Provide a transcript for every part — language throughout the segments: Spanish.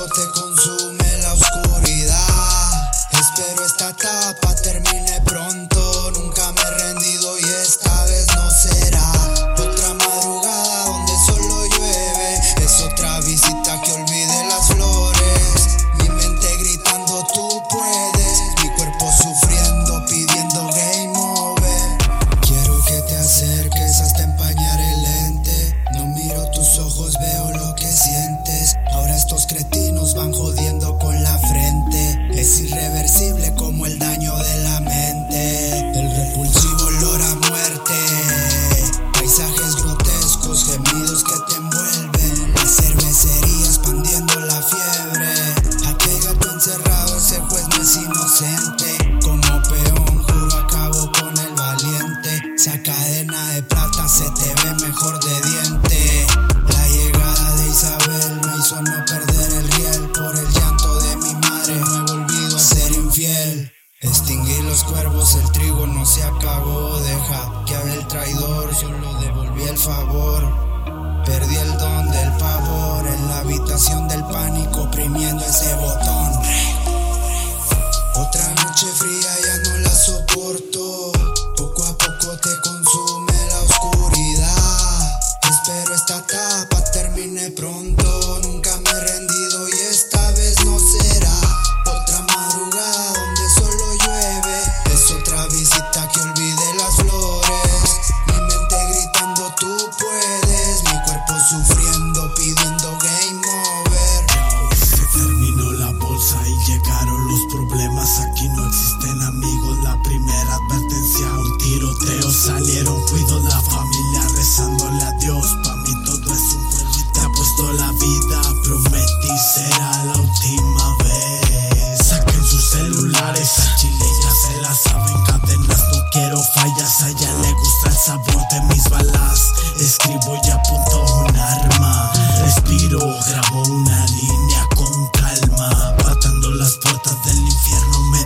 corte consumo. Perdí el don del pavor en la habitación del pánico, oprimiendo ese botón. Otra noche fría ya no la soporto.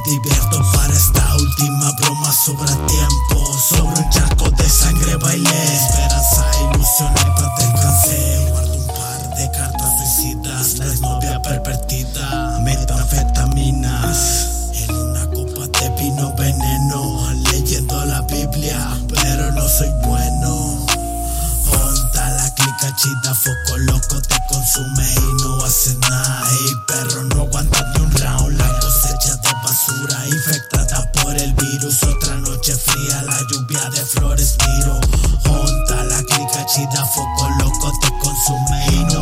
divierto para esta última broma sobra tiempo. Sobre un charco de sangre bailé. Esperanza, ilusión, te alcancé Guardo un par de cartas suicidas La novia pervertida. Metanfetaminas. En una copa de vino veneno Leyendo la Biblia. Pero no soy bueno. Honda, la clica chida Foco loco te consume y no haces nada. Y perro no aguanta ni un round. La cosecha de basura infectada por el virus. Otra noche fría, la lluvia de flores miro. Honta la clica chida, foco loco te consume y no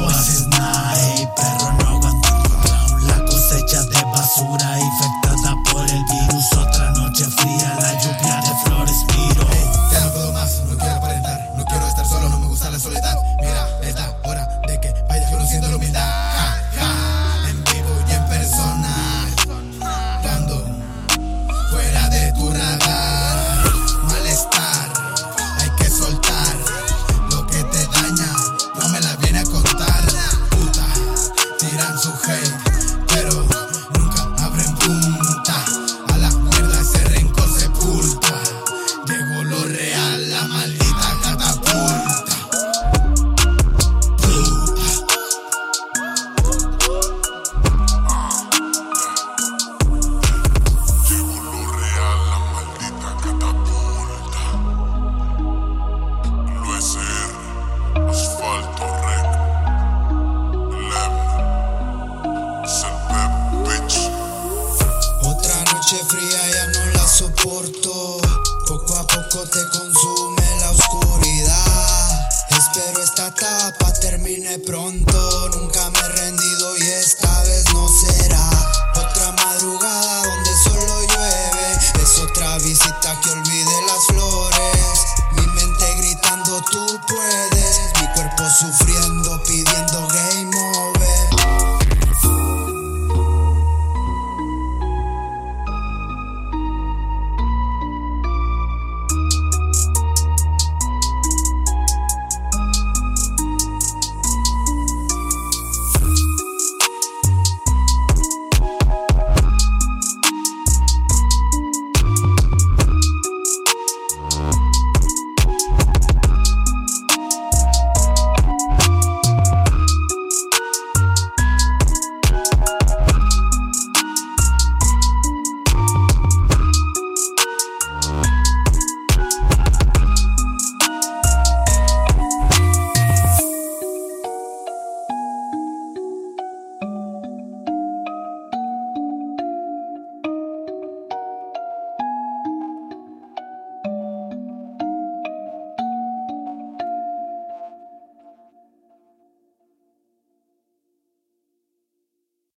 Poco a poco te consume la oscuridad. Espero esta etapa termine pronto. Nunca me